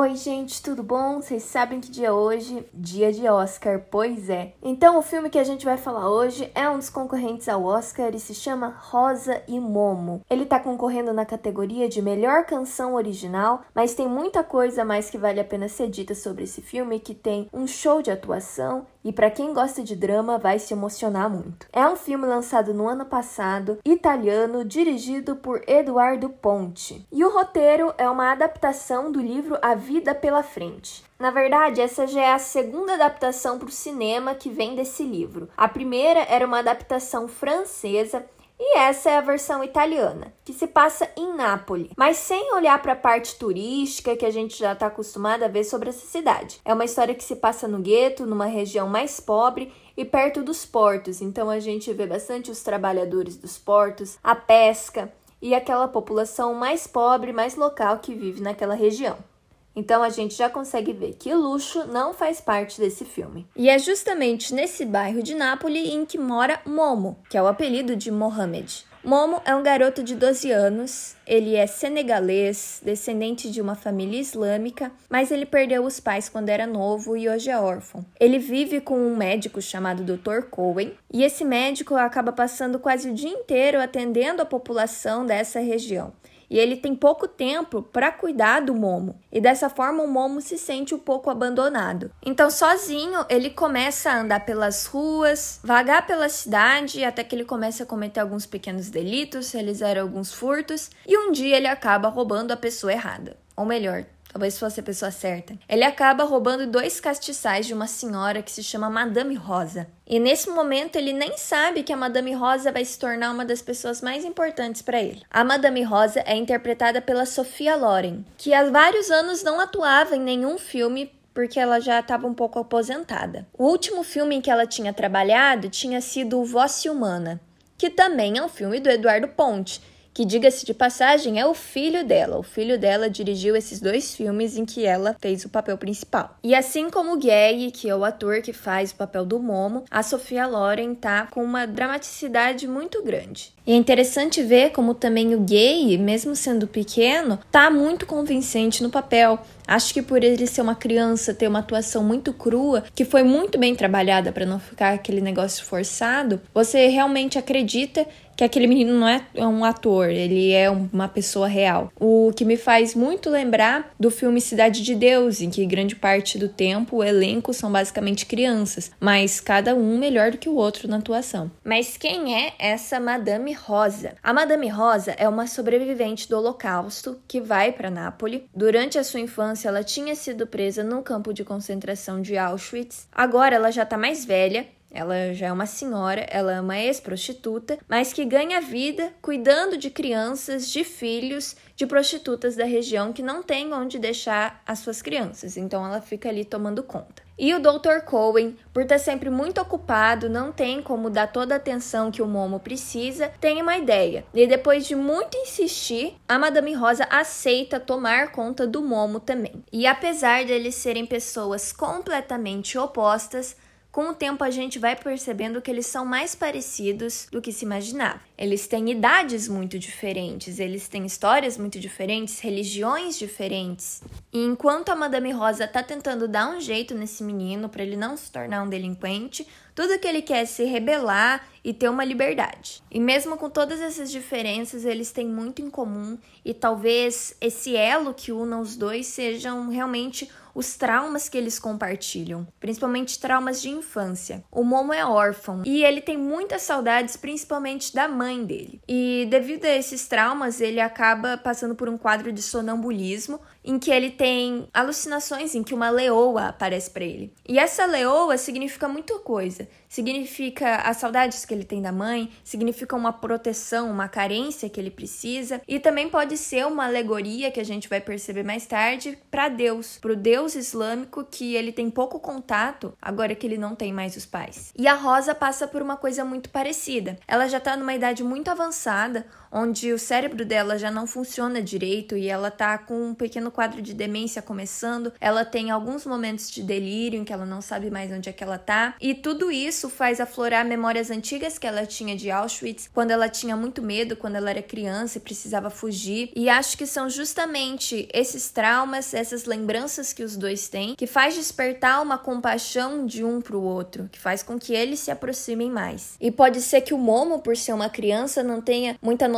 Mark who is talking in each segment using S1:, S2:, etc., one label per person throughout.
S1: Oi, gente, tudo bom? Vocês sabem que dia é hoje? Dia de Oscar, pois é. Então, o filme que a gente vai falar hoje é um dos concorrentes ao Oscar e se chama Rosa e Momo. Ele tá concorrendo na categoria de melhor canção original, mas tem muita coisa mais que vale a pena ser dita sobre esse filme, que tem um show de atuação e para quem gosta de drama vai se emocionar muito. É um filme lançado no ano passado, italiano, dirigido por Eduardo Ponte. E o roteiro é uma adaptação do livro A Vida pela Frente. Na verdade, essa já é a segunda adaptação para o cinema que vem desse livro. A primeira era uma adaptação francesa e essa é a versão italiana, que se passa em Nápoles, mas sem olhar para a parte turística que a gente já está acostumado a ver sobre essa cidade. É uma história que se passa no gueto, numa região mais pobre e perto dos portos, então a gente vê bastante os trabalhadores dos portos, a pesca e aquela população mais pobre, mais local que vive naquela região. Então a gente já consegue ver que luxo não faz parte desse filme. E é justamente nesse bairro de Nápoles em que mora Momo, que é o apelido de Mohamed. Momo é um garoto de 12 anos, ele é senegalês, descendente de uma família islâmica, mas ele perdeu os pais quando era novo e hoje é órfão. Ele vive com um médico chamado Dr. Cohen, e esse médico acaba passando quase o dia inteiro atendendo a população dessa região e ele tem pouco tempo para cuidar do Momo, e dessa forma o Momo se sente um pouco abandonado. Então, sozinho, ele começa a andar pelas ruas, vagar pela cidade, até que ele começa a cometer alguns pequenos delitos, realizar alguns furtos, e um dia ele acaba roubando a pessoa errada. Ou melhor, talvez fosse a pessoa certa. Ele acaba roubando dois castiçais de uma senhora que se chama Madame Rosa. E nesse momento ele nem sabe que a Madame Rosa vai se tornar uma das pessoas mais importantes para ele. A Madame Rosa é interpretada pela Sofia Loren, que há vários anos não atuava em nenhum filme porque ela já estava um pouco aposentada. O último filme em que ela tinha trabalhado tinha sido Voz Humana, que também é um filme do Eduardo Ponte que diga-se de passagem é o filho dela. O filho dela dirigiu esses dois filmes em que ela fez o papel principal. E assim como o Gay, que é o ator que faz o papel do Momo, a Sofia Loren tá com uma dramaticidade muito grande. E é interessante ver como também o gay, mesmo sendo pequeno, tá muito convincente no papel. Acho que por ele ser uma criança, ter uma atuação muito crua, que foi muito bem trabalhada para não ficar aquele negócio forçado, você realmente acredita que aquele menino não é um ator, ele é uma pessoa real. O que me faz muito lembrar do filme Cidade de Deus, em que grande parte do tempo o elenco são basicamente crianças, mas cada um melhor do que o outro na atuação. Mas quem é essa Madame Rosa? A Madame Rosa é uma sobrevivente do Holocausto que vai para Nápoles. Durante a sua infância, ela tinha sido presa no campo de concentração de Auschwitz. Agora ela já está mais velha ela já é uma senhora, ela é uma ex-prostituta, mas que ganha vida cuidando de crianças, de filhos de prostitutas da região que não tem onde deixar as suas crianças, então ela fica ali tomando conta. E o Dr. Cohen, por estar sempre muito ocupado, não tem como dar toda a atenção que o Momo precisa, tem uma ideia. E depois de muito insistir, a Madame Rosa aceita tomar conta do Momo também. E apesar de eles serem pessoas completamente opostas, com o tempo, a gente vai percebendo que eles são mais parecidos do que se imaginava. Eles têm idades muito diferentes, eles têm histórias muito diferentes, religiões diferentes. E enquanto a Madame Rosa tá tentando dar um jeito nesse menino para ele não se tornar um delinquente, tudo que ele quer é se rebelar e ter uma liberdade. E mesmo com todas essas diferenças, eles têm muito em comum e talvez esse elo que una os dois sejam realmente os traumas que eles compartilham, principalmente traumas de infância. O Momo é órfão e ele tem muitas saudades, principalmente da mãe dele. E devido a esses traumas, ele acaba passando por um quadro de sonambulismo em que ele tem alucinações em que uma leoa aparece para ele. E essa leoa significa muita coisa. Significa as saudades que ele tem da mãe, significa uma proteção, uma carência que ele precisa, e também pode ser uma alegoria que a gente vai perceber mais tarde para Deus, para o Deus islâmico que ele tem pouco contato agora que ele não tem mais os pais. E a Rosa passa por uma coisa muito parecida. Ela já está numa idade muito avançada, onde o cérebro dela já não funciona direito e ela tá com um pequeno quadro de demência começando. Ela tem alguns momentos de delírio em que ela não sabe mais onde é que ela tá. E tudo isso faz aflorar memórias antigas que ela tinha de Auschwitz, quando ela tinha muito medo, quando ela era criança e precisava fugir. E acho que são justamente esses traumas, essas lembranças que os dois têm, que faz despertar uma compaixão de um pro outro, que faz com que eles se aproximem mais. E pode ser que o Momo, por ser uma criança, não tenha muita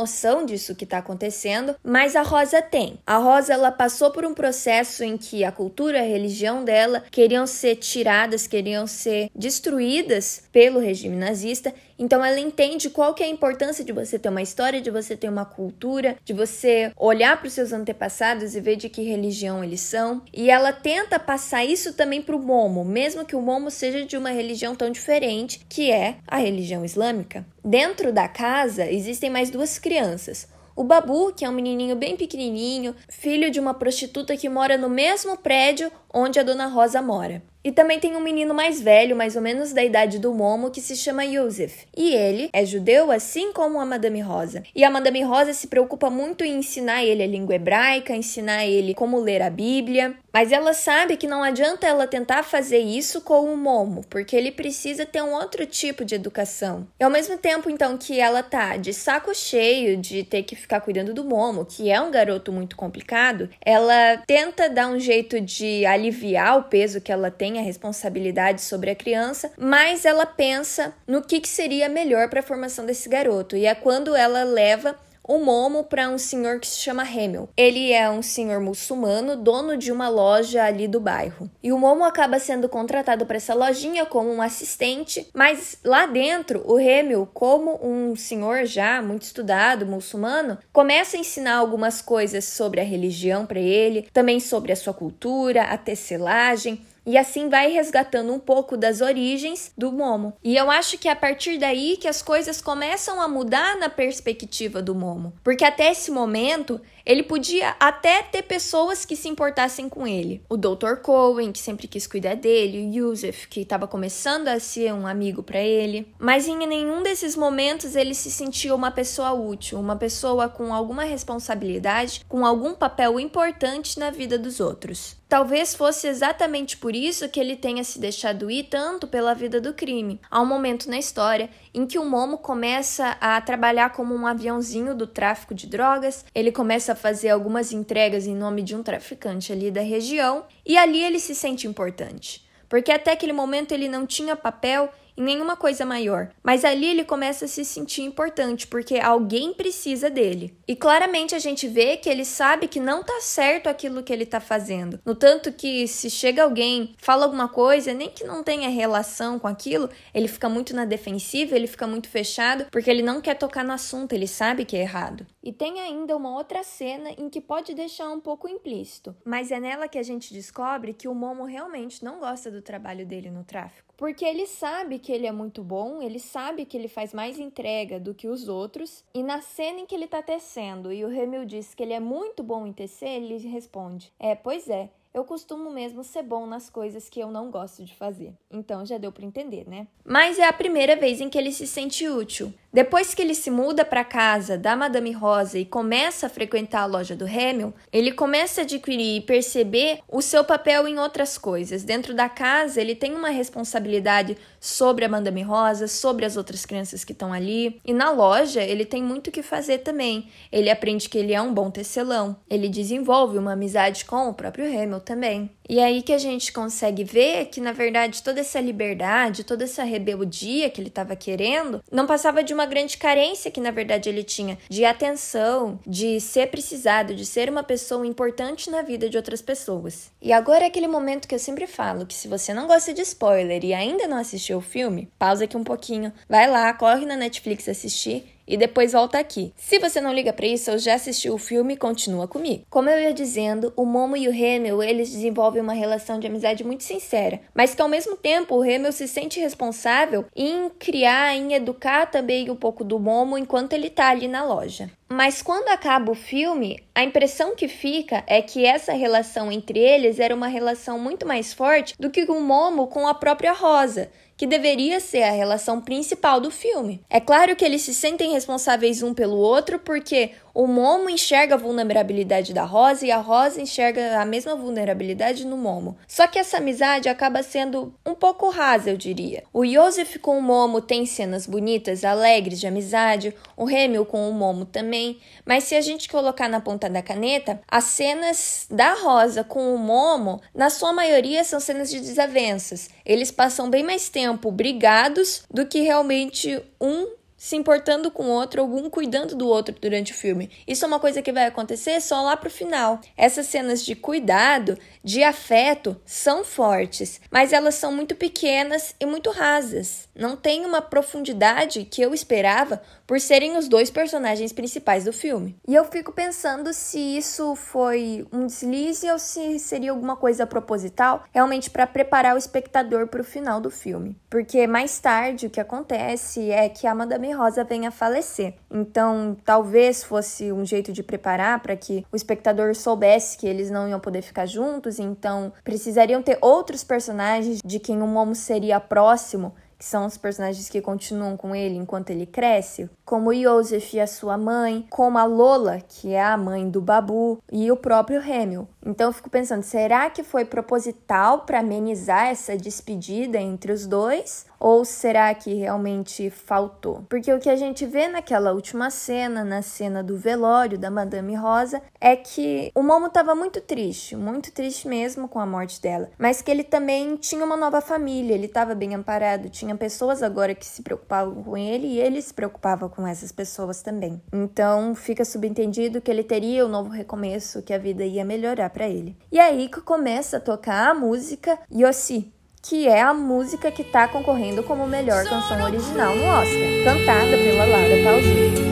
S1: disso que tá acontecendo, mas a Rosa tem. A Rosa ela passou por um processo em que a cultura, a religião dela queriam ser tiradas, queriam ser destruídas pelo regime nazista então ela entende qual que é a importância de você ter uma história, de você ter uma cultura, de você olhar para os seus antepassados e ver de que religião eles são. E ela tenta passar isso também para o Momo, mesmo que o Momo seja de uma religião tão diferente, que é a religião islâmica. Dentro da casa existem mais duas crianças. O Babu, que é um menininho bem pequenininho, filho de uma prostituta que mora no mesmo prédio onde a dona Rosa mora. E também tem um menino mais velho, mais ou menos da idade do Momo, que se chama Yusuf. E ele é judeu, assim como a Madame Rosa. E a Madame Rosa se preocupa muito em ensinar ele a língua hebraica, ensinar ele como ler a Bíblia. Mas ela sabe que não adianta ela tentar fazer isso com o Momo, porque ele precisa ter um outro tipo de educação. E ao mesmo tempo, então, que ela tá de saco cheio de ter que ficar cuidando do Momo, que é um garoto muito complicado, ela tenta dar um jeito de aliviar o peso que ela tem tem a responsabilidade sobre a criança, mas ela pensa no que, que seria melhor para a formação desse garoto. E é quando ela leva o Momo para um senhor que se chama Hemel. Ele é um senhor muçulmano, dono de uma loja ali do bairro. E o Momo acaba sendo contratado para essa lojinha como um assistente, mas lá dentro, o Hemel, como um senhor já muito estudado, muçulmano, começa a ensinar algumas coisas sobre a religião para ele, também sobre a sua cultura, a tecelagem, e assim vai resgatando um pouco das origens do Momo. E eu acho que é a partir daí que as coisas começam a mudar na perspectiva do Momo, porque até esse momento ele podia até ter pessoas que se importassem com ele. O Dr. Cohen, que sempre quis cuidar dele, o Yusuf, que estava começando a ser um amigo para ele. Mas em nenhum desses momentos ele se sentia uma pessoa útil, uma pessoa com alguma responsabilidade, com algum papel importante na vida dos outros. Talvez fosse exatamente por isso que ele tenha se deixado ir tanto pela vida do crime. Há um momento na história em que o Momo começa a trabalhar como um aviãozinho do tráfico de drogas, ele começa a fazer algumas entregas em nome de um traficante ali da região e ali ele se sente importante. Porque até aquele momento ele não tinha papel em nenhuma coisa maior. Mas ali ele começa a se sentir importante, porque alguém precisa dele. E claramente a gente vê que ele sabe que não tá certo aquilo que ele tá fazendo. No tanto que se chega alguém, fala alguma coisa, nem que não tenha relação com aquilo, ele fica muito na defensiva, ele fica muito fechado, porque ele não quer tocar no assunto, ele sabe que é errado. E tem ainda uma outra cena em que pode deixar um pouco implícito, mas é nela que a gente descobre que o Momo realmente não gosta do trabalho dele no tráfico porque ele sabe que ele é muito bom, ele sabe que ele faz mais entrega do que os outros, e na cena em que ele tá tecendo e o Remil diz que ele é muito bom em tecer, ele responde: É, pois é, eu costumo mesmo ser bom nas coisas que eu não gosto de fazer. Então já deu para entender, né? Mas é a primeira vez em que ele se sente útil. Depois que ele se muda para casa da Madame Rosa e começa a frequentar a loja do Hamilton, ele começa a adquirir e perceber o seu papel em outras coisas. Dentro da casa, ele tem uma responsabilidade sobre a Madame Rosa, sobre as outras crianças que estão ali. E na loja, ele tem muito o que fazer também. Ele aprende que ele é um bom tecelão. Ele desenvolve uma amizade com o próprio Hamilton também. E aí que a gente consegue ver que, na verdade, toda essa liberdade, toda essa rebeldia que ele estava querendo, não passava de uma grande carência que, na verdade, ele tinha de atenção, de ser precisado, de ser uma pessoa importante na vida de outras pessoas. E agora é aquele momento que eu sempre falo que se você não gosta de spoiler e ainda não assistiu o filme, pausa aqui um pouquinho, vai lá, corre na Netflix assistir e depois volta aqui. Se você não liga para isso, eu já assistiu o filme continua comigo. Como eu ia dizendo, o Momo e o Hemel, eles desenvolvem uma relação de amizade muito sincera, mas que ao mesmo tempo o Hemel se sente responsável em criar, em educar também um pouco do Momo enquanto ele tá ali na loja. Mas quando acaba o filme, a impressão que fica é que essa relação entre eles era uma relação muito mais forte do que o Momo com a própria Rosa, que deveria ser a relação principal do filme. É claro que eles se sentem responsáveis um pelo outro porque o Momo enxerga a vulnerabilidade da Rosa e a Rosa enxerga a mesma vulnerabilidade no Momo. Só que essa amizade acaba sendo um pouco rasa, eu diria. O Joseph com o Momo tem cenas bonitas, alegres de amizade, o Hemil com o Momo também, mas se a gente colocar na ponta da caneta, as cenas da Rosa com o Momo, na sua maioria são cenas de desavenças. Eles passam bem mais tempo brigados do que realmente um se importando com o outro, algum cuidando do outro durante o filme. Isso é uma coisa que vai acontecer só lá pro final. Essas cenas de cuidado, de afeto, são fortes, mas elas são muito pequenas e muito rasas. Não tem uma profundidade que eu esperava por serem os dois personagens principais do filme. E eu fico pensando se isso foi um deslize ou se seria alguma coisa proposital, realmente para preparar o espectador para o final do filme. Porque mais tarde o que acontece é que a Rosa venha a falecer. Então, talvez fosse um jeito de preparar para que o espectador soubesse que eles não iam poder ficar juntos, então precisariam ter outros personagens de quem o Momo seria próximo que são os personagens que continuam com ele enquanto ele cresce, como Joseph e a sua mãe, como a Lola, que é a mãe do Babu, e o próprio Hemil. Então eu fico pensando, será que foi proposital para amenizar essa despedida entre os dois? Ou será que realmente faltou? Porque o que a gente vê naquela última cena, na cena do velório da Madame Rosa, é que o Momo estava muito triste, muito triste mesmo com a morte dela, mas que ele também tinha uma nova família, ele estava bem amparado, tinha pessoas agora que se preocupavam com ele e ele se preocupava com essas pessoas também. Então fica subentendido que ele teria um novo recomeço, que a vida ia melhorar para ele. E aí que começa a tocar a música Yossi, que é a música que está concorrendo como melhor canção original no Oscar, cantada pela Laura Pausini.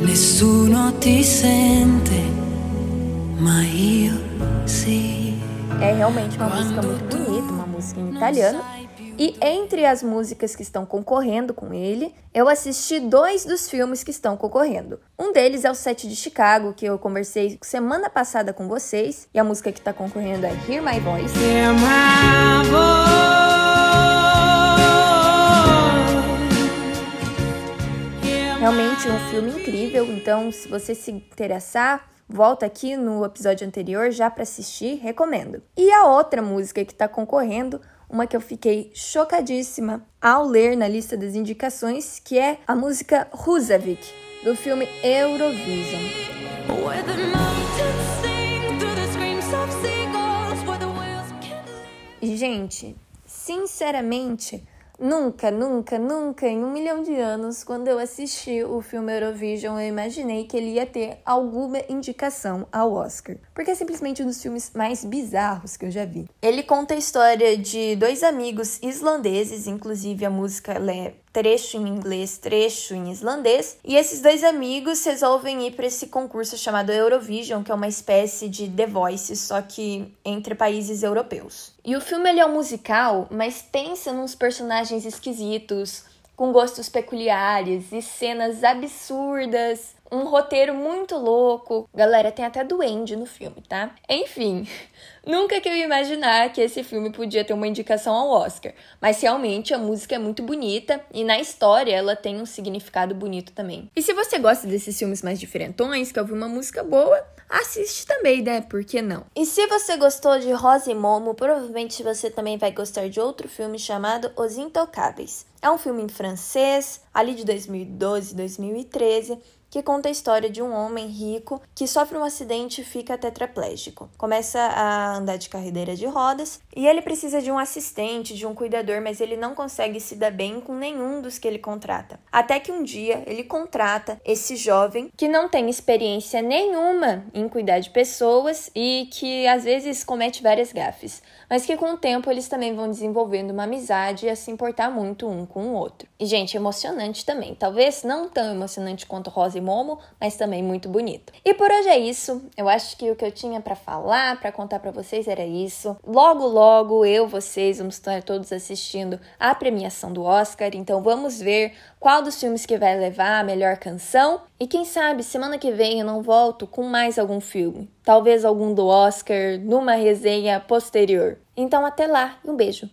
S1: Nessuno ti sente, ma io sì. É realmente uma música muito bonita, uma música em italiano e entre as músicas que estão concorrendo com ele, eu assisti dois dos filmes que estão concorrendo. Um deles é o Set de Chicago, que eu conversei semana passada com vocês, e a música que está concorrendo é Hear My Voice. Hear my voice. Realmente um filme incrível, então se você se interessar, volta aqui no episódio anterior já para assistir, recomendo. E a outra música que está concorrendo uma que eu fiquei chocadíssima ao ler na lista das indicações, que é a música Husavik, do filme Eurovision. Gente, sinceramente, Nunca, nunca, nunca em um milhão de anos, quando eu assisti o filme Eurovision, eu imaginei que ele ia ter alguma indicação ao Oscar. Porque é simplesmente um dos filmes mais bizarros que eu já vi. Ele conta a história de dois amigos islandeses, inclusive a música é trecho em inglês, trecho em islandês, e esses dois amigos resolvem ir para esse concurso chamado Eurovision, que é uma espécie de The Voice, só que entre países europeus. E o filme ele é um musical, mas pensa nos personagens esquisitos, com gostos peculiares e cenas absurdas, um roteiro muito louco. Galera, tem até duende no filme, tá? Enfim, Nunca que eu ia imaginar que esse filme podia ter uma indicação ao Oscar, mas realmente a música é muito bonita e na história ela tem um significado bonito também. E se você gosta desses filmes mais diferentões, que ouvir uma música boa, assiste também, né? Por que não? E se você gostou de Rosa e Momo, provavelmente você também vai gostar de outro filme chamado Os Intocáveis. É um filme em francês, ali de 2012, 2013, que conta a história de um homem rico que sofre um acidente e fica tetraplégico. Começa a andar de carreira de rodas e ele precisa de um assistente, de um cuidador, mas ele não consegue se dar bem com nenhum dos que ele contrata. Até que um dia ele contrata esse jovem que não tem experiência nenhuma em cuidar de pessoas e que às vezes comete várias gafes, mas que com o tempo eles também vão desenvolvendo uma amizade e a se importar muito um com o outro. E gente, emocionante também. Talvez não tão emocionante quanto Rosa e Momo, mas também muito bonito. E por hoje é isso. Eu acho que o que eu tinha para falar, para contar para vocês era isso. Logo, logo eu, vocês vamos estar todos assistindo a premiação do Oscar, então vamos ver qual dos filmes que vai levar a melhor canção. E quem sabe semana que vem eu não volto com mais algum filme, talvez algum do Oscar numa resenha posterior. Então até lá, um beijo.